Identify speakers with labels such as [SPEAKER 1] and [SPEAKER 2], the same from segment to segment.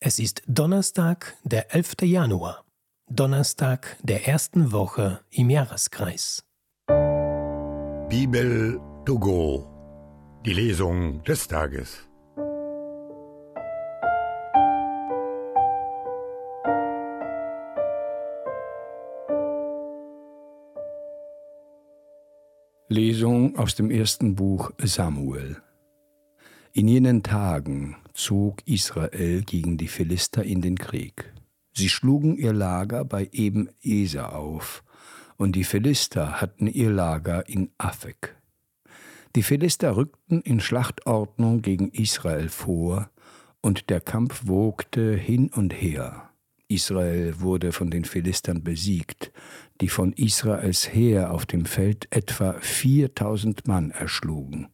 [SPEAKER 1] Es ist Donnerstag, der 11. Januar, Donnerstag der ersten Woche im Jahreskreis.
[SPEAKER 2] Bibel to go, die Lesung des Tages.
[SPEAKER 3] Lesung aus dem ersten Buch Samuel. In jenen Tagen zog Israel gegen die Philister in den Krieg. Sie schlugen ihr Lager bei eben Eser auf, und die Philister hatten ihr Lager in Afek. Die Philister rückten in Schlachtordnung gegen Israel vor, und der Kampf wogte hin und her. Israel wurde von den Philistern besiegt, die von Israels Heer auf dem Feld etwa viertausend Mann erschlugen.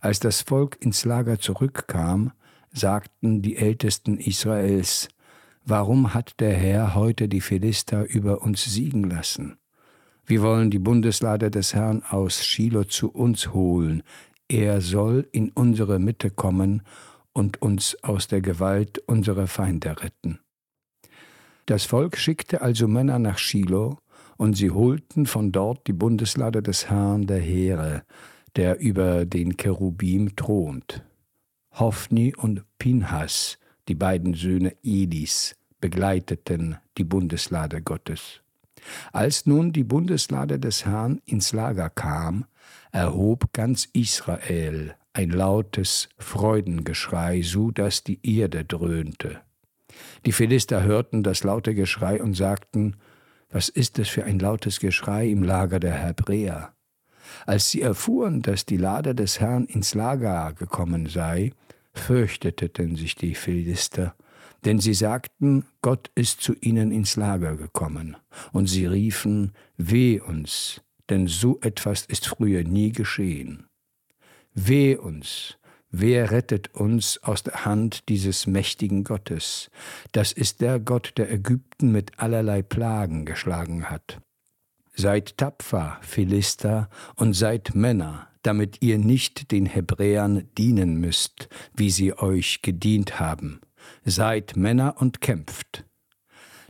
[SPEAKER 3] Als das Volk ins Lager zurückkam, sagten die Ältesten Israels, Warum hat der Herr heute die Philister über uns siegen lassen? Wir wollen die Bundeslade des Herrn aus Shiloh zu uns holen. Er soll in unsere Mitte kommen und uns aus der Gewalt unserer Feinde retten. Das Volk schickte also Männer nach Shiloh, und sie holten von dort die Bundeslade des Herrn der Heere, der über den Cherubim thront. Hophni und Pinhas, die beiden Söhne Elis, begleiteten die Bundeslade Gottes. Als nun die Bundeslade des Herrn ins Lager kam, erhob ganz Israel ein lautes Freudengeschrei, so dass die Erde dröhnte. Die Philister hörten das laute Geschrei und sagten, was ist es für ein lautes Geschrei im Lager der Hebräer? Als sie erfuhren, dass die Lade des Herrn ins Lager gekommen sei, fürchteten sich die Philister, denn sie sagten, Gott ist zu ihnen ins Lager gekommen, und sie riefen, Weh uns, denn so etwas ist früher nie geschehen. Weh uns, wer rettet uns aus der Hand dieses mächtigen Gottes? Das ist der Gott, der Ägypten mit allerlei Plagen geschlagen hat. Seid tapfer, Philister, und seid Männer, damit ihr nicht den Hebräern dienen müsst, wie sie euch gedient haben. Seid Männer und kämpft.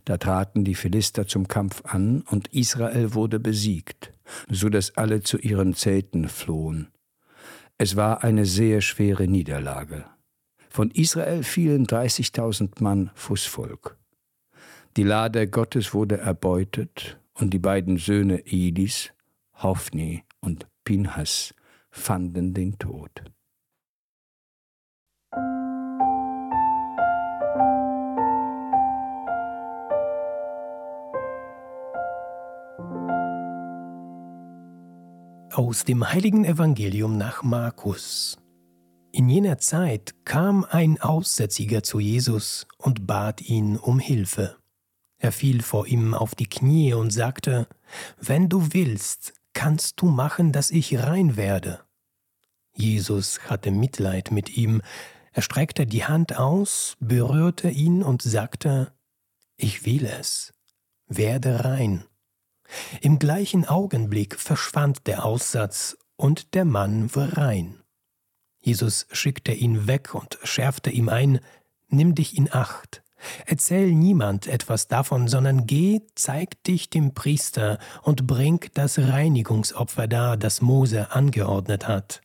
[SPEAKER 3] Da traten die Philister zum Kampf an, und Israel wurde besiegt, so dass alle zu ihren Zelten flohen. Es war eine sehr schwere Niederlage. Von Israel fielen dreißigtausend Mann Fußvolk. Die Lade Gottes wurde erbeutet, und die beiden Söhne Elis, Hophni und Pinhas, fanden den Tod.
[SPEAKER 1] Aus dem heiligen Evangelium nach Markus. In jener Zeit kam ein Aussätziger zu Jesus und bat ihn um Hilfe. Er fiel vor ihm auf die Knie und sagte, Wenn du willst, kannst du machen, dass ich rein werde. Jesus hatte Mitleid mit ihm, er streckte die Hand aus, berührte ihn und sagte, Ich will es, werde rein. Im gleichen Augenblick verschwand der Aussatz und der Mann war rein. Jesus schickte ihn weg und schärfte ihm ein, Nimm dich in Acht, Erzähl niemand etwas davon, sondern geh, zeig dich dem Priester und bring das Reinigungsopfer dar, das Mose angeordnet hat.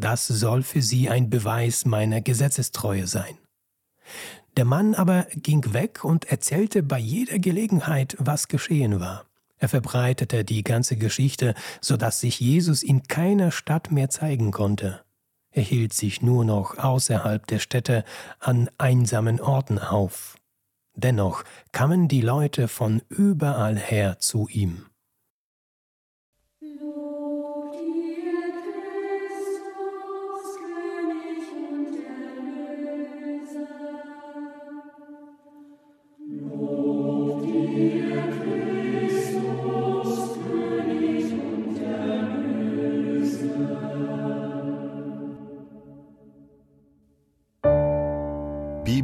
[SPEAKER 1] Das soll für sie ein Beweis meiner Gesetzestreue sein. Der Mann aber ging weg und erzählte bei jeder Gelegenheit, was geschehen war. Er verbreitete die ganze Geschichte, so dass sich Jesus in keiner Stadt mehr zeigen konnte. Er hielt sich nur noch außerhalb der Städte an einsamen Orten auf. Dennoch kamen die Leute von überall her zu ihm.